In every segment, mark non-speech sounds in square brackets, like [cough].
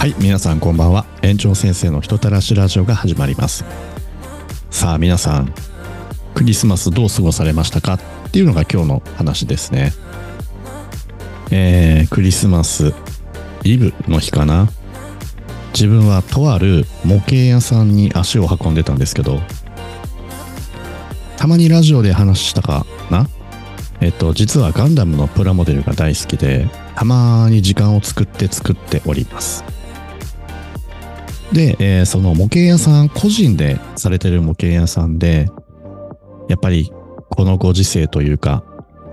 はい皆さんこんばんは。園長先生の人たらしラジオが始まります。さあ皆さんクリスマスどう過ごされましたかっていうのが今日の話ですね。えー、クリスマスイブの日かな。自分はとある模型屋さんに足を運んでたんですけどたまにラジオで話したかな。えっと実はガンダムのプラモデルが大好きでたまに時間を作って作っております。で、えー、その模型屋さん個人でされてる模型屋さんでやっぱりこのご時世というか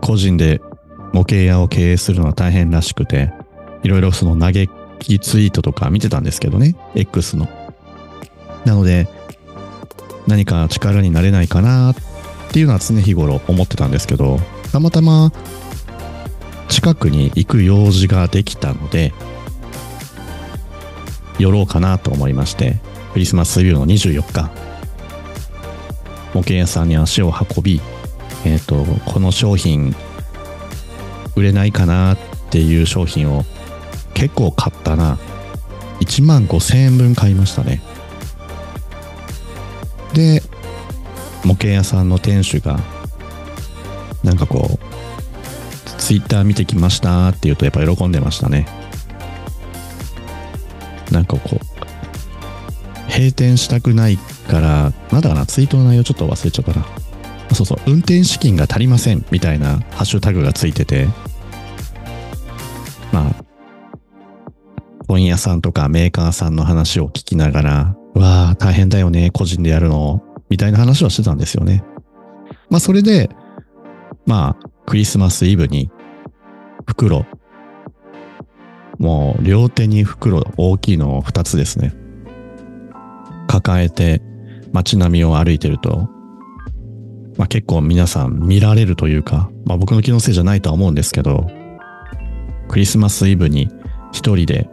個人で模型屋を経営するのは大変らしくていろいろその嘆きツイートとか見てたんですけどね X の。なので何か力になれないかなっていうのは常日頃思ってたんですけどたまたま近くに行く用事ができたので寄ろうかなと思いましてクリスマスイブの24日模型屋さんに足を運びえっ、ー、とこの商品売れないかなっていう商品を結構買ったな。1万5000円分買いましたね。で模型屋さんの店主がなんかこうツイッター見てきましたって言うとやっぱ喜んでましたね。なんかこう閉店したくないからなんだかなツイートの内容ちょっと忘れちゃったな。そうそう運転資金が足りませんみたいなハッシュタグがついてて。まあ本屋さんとかメーカーさんの話を聞きながらわあ大変だよね個人でやるの。みたいな話をしてたんですよね。まあそれでまあクリスマスイブに袋もう両手に袋大きいのを2つですね抱えて街並みを歩いてるとまあ、結構皆さん見られるというか、まあ、僕の気のせいじゃないとは思うんですけど、クリスマスイブに一人で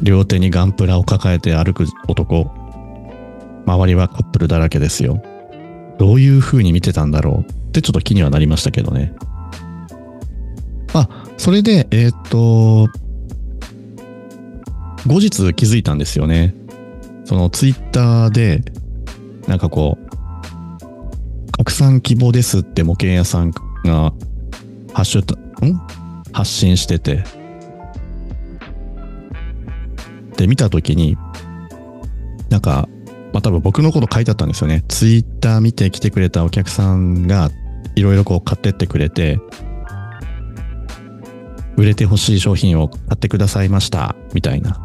両手にガンプラを抱えて歩く男、周りはカップルだらけですよ。どういう風に見てたんだろうってちょっと気にはなりましたけどね。あ、それで、えー、っと、後日気づいたんですよね。そのツイッターで、なんかこう、拡散希望ですって模型屋さんがハッシュタん？発信してて。で見た時になんかまあ多分僕のこと書いてあったんですよね。ツイッター見て来てくれたお客さんがいろいろこう買ってってくれて売れてほしい商品を買ってくださいましたみたいな。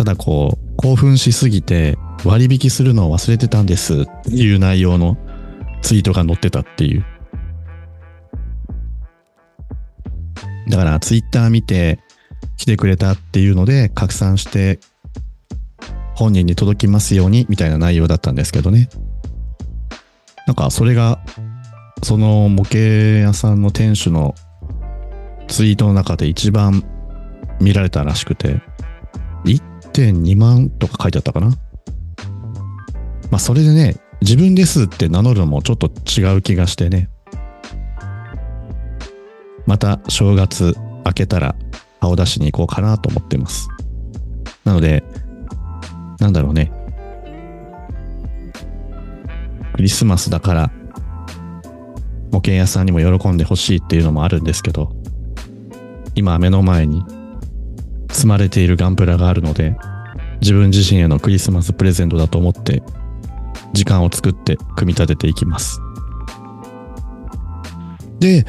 ただこう興奮しすぎて割引するのを忘れてたんですっていう内容のツイートが載ってたっていう。だからツイッター見て来てくれたっていうので拡散して本人に届きますようにみたいな内容だったんですけどね。なんかそれがその模型屋さんの店主のツイートの中で一番見られたらしくて1.2万とか書いてあったかな？まあそれでね、自分ですって名乗るのもちょっと違う気がしてね。また正月明けたら顔出しに行こうかなと思ってます。なので、なんだろうね。クリスマスだから模型屋さんにも喜んでほしいっていうのもあるんですけど、今目の前に積まれているガンプラがあるので、自分自身へのクリスマスプレゼントだと思って時間を作って組み立てていきます。で、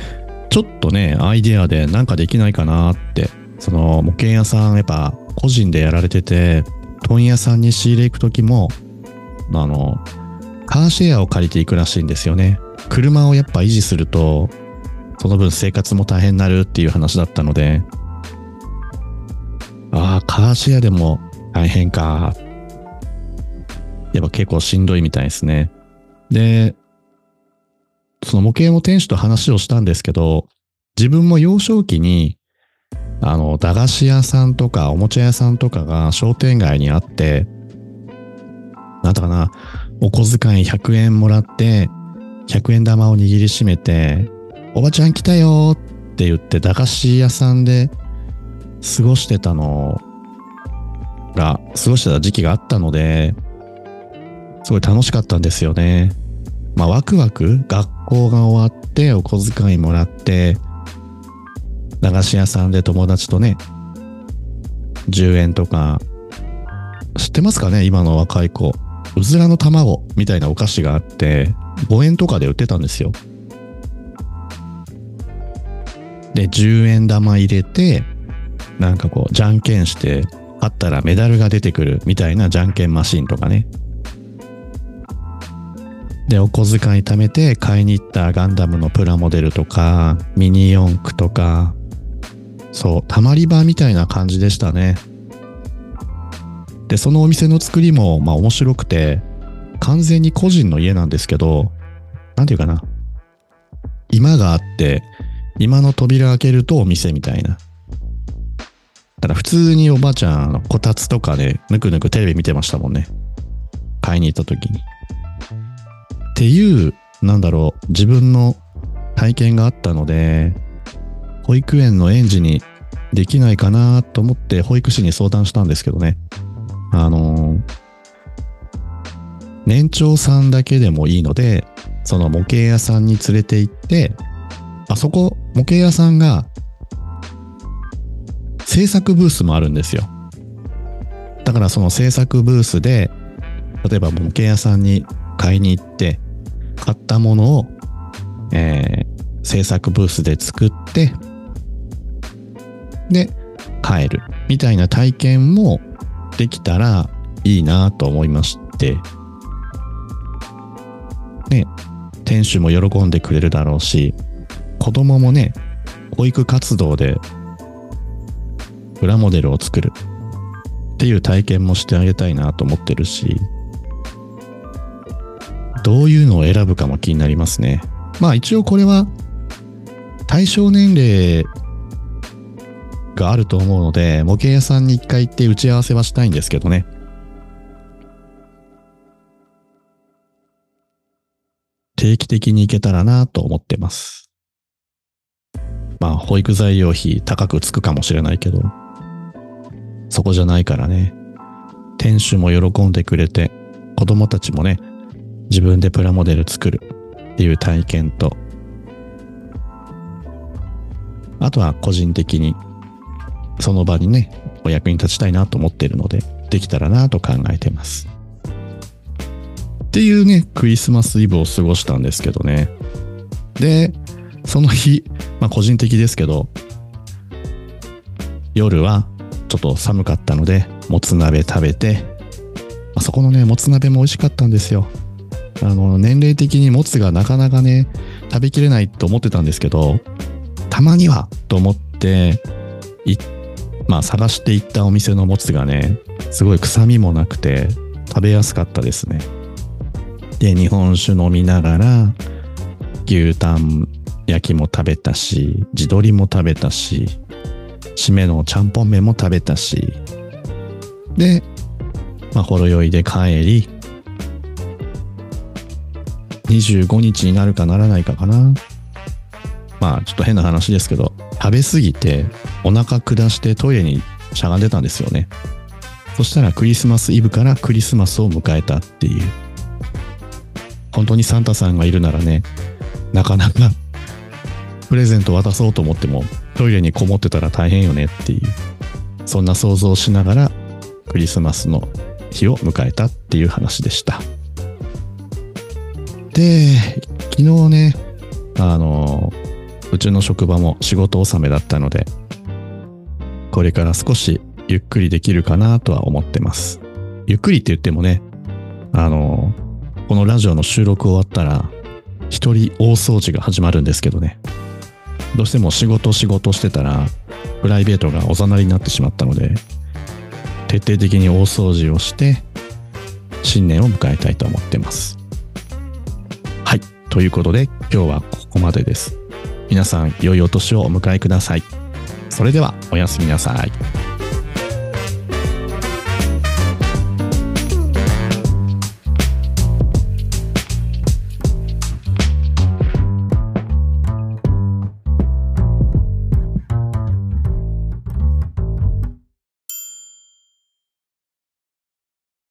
ちょっとね、アイデアでなんかできないかなって、その模型屋さんやっぱ個人でやられてて、問屋さんに仕入れ行く時も、あの、カーシェアを借りていくらしいんですよね。車をやっぱ維持すると、その分生活も大変になるっていう話だったので、ああ、カーシェアでも大変かやっぱ結構しんどいみたいですね。で、その模型の店主と話をしたんですけど、自分も幼少期に、あの、駄菓子屋さんとかおもちゃ屋さんとかが商店街にあって、なんだかな、お小遣い100円もらって、100円玉を握りしめて、おばちゃん来たよって言って駄菓子屋さんで過ごしてたのが過ごしてた時期があったので、すごい楽しかったんですよね。まあワクワク学校が終わってお小遣いもらって駄菓子屋さんで友達とね10円とか知ってますかね今の若い子うずらの卵みたいなお菓子があって5円とかで売ってたんですよで10円玉入れてなんかこうじゃんけんしてあったらメダルが出てくるみたいなじゃんけんマシンとかねで、お小遣い貯めて買いに行ったガンダムのプラモデルとか、ミニ四駆とか、そう、たまり場みたいな感じでしたね。で、そのお店の作りも、まあ面白くて、完全に個人の家なんですけど、なんていうかな。今があって、今の扉開けるとお店みたいな。だから普通におばあちゃん、こたつとかで、ぬくぬくテレビ見てましたもんね。買いに行った時に。っていう、なんだろう、自分の体験があったので、保育園の園児にできないかなと思って保育士に相談したんですけどね。あの年長さんだけでもいいので、その模型屋さんに連れて行って、あそこ、模型屋さんが制作ブースもあるんですよ。だからその制作ブースで、例えば模型屋さんに買いに行って、買ったものを、えー、制作ブースで作って、で、帰るみたいな体験もできたらいいなと思いまして、ね、店主も喜んでくれるだろうし、子供もね、保育活動でプラモデルを作るっていう体験もしてあげたいなと思ってるし、どういうのを選ぶかも気になりますね。まあ一応これは対象年齢があると思うので、模型屋さんに一回行って打ち合わせはしたいんですけどね。定期的に行けたらなと思ってます。まあ保育材料費高くつくかもしれないけど、そこじゃないからね。店主も喜んでくれて、子供たちもね、自分でプラモデル作るっていう体験と、あとは個人的にその場にね、お役に立ちたいなと思っているので、できたらなと考えてます。っていうね、クリスマスイブを過ごしたんですけどね。で、その日、まあ個人的ですけど、夜はちょっと寒かったので、もつ鍋食べて、あそこのね、もつ鍋も美味しかったんですよ。あの、年齢的にもつがなかなかね、食べきれないと思ってたんですけど、たまにはと思って、い、まあ探していったお店のもつがね、すごい臭みもなくて食べやすかったですね。で、日本酒飲みながら、牛タン焼きも食べたし、地鶏も食べたし、締めのちゃんぽん麺も食べたし、で、まあ、ほろ酔いで帰り、25日になるかならないかかな。まあちょっと変な話ですけど、食べ過ぎてお腹下してトイレにしゃがんでたんですよね。そしたらクリスマスイブからクリスマスを迎えたっていう。本当にサンタさんがいるならね、なかなか [laughs] プレゼント渡そうと思ってもトイレにこもってたら大変よねっていう。そんな想像をしながらクリスマスの日を迎えたっていう話でした。で、昨日ね、あの、うちの職場も仕事納めだったので、これから少しゆっくりできるかなとは思ってます。ゆっくりって言ってもね、あの、このラジオの収録終わったら、一人大掃除が始まるんですけどね。どうしても仕事仕事してたら、プライベートがおざなりになってしまったので、徹底的に大掃除をして、新年を迎えたいと思ってます。はいということで今日はここまでです。皆さん良いお年をお迎えください。それではおやすみなさい。